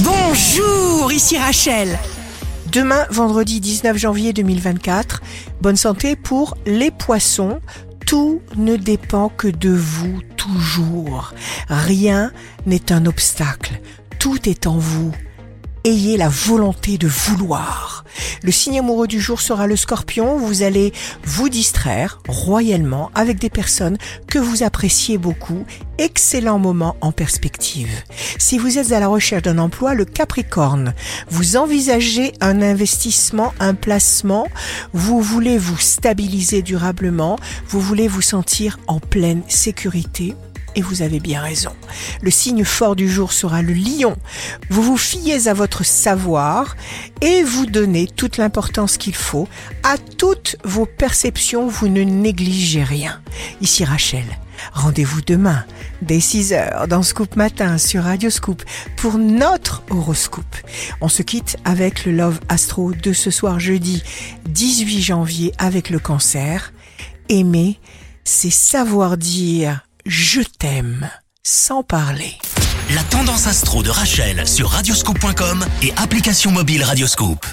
Bonjour, ici Rachel. Demain, vendredi 19 janvier 2024, bonne santé pour les poissons. Tout ne dépend que de vous toujours. Rien n'est un obstacle. Tout est en vous. Ayez la volonté de vouloir. Le signe amoureux du jour sera le scorpion. Vous allez vous distraire royalement avec des personnes que vous appréciez beaucoup. Excellent moment en perspective. Si vous êtes à la recherche d'un emploi, le capricorne, vous envisagez un investissement, un placement, vous voulez vous stabiliser durablement, vous voulez vous sentir en pleine sécurité et vous avez bien raison. Le signe fort du jour sera le lion. Vous vous fiez à votre savoir et vous donnez toute l'importance qu'il faut à toutes vos perceptions. Vous ne négligez rien. Ici Rachel. Rendez-vous demain dès 6 heures dans Scoop Matin sur Radio Scoop pour notre horoscope. On se quitte avec le Love Astro de ce soir jeudi 18 janvier avec le cancer. Aimer, c'est savoir dire je t'aime sans parler. La tendance astro de Rachel sur radioscope.com et application mobile Radioscope.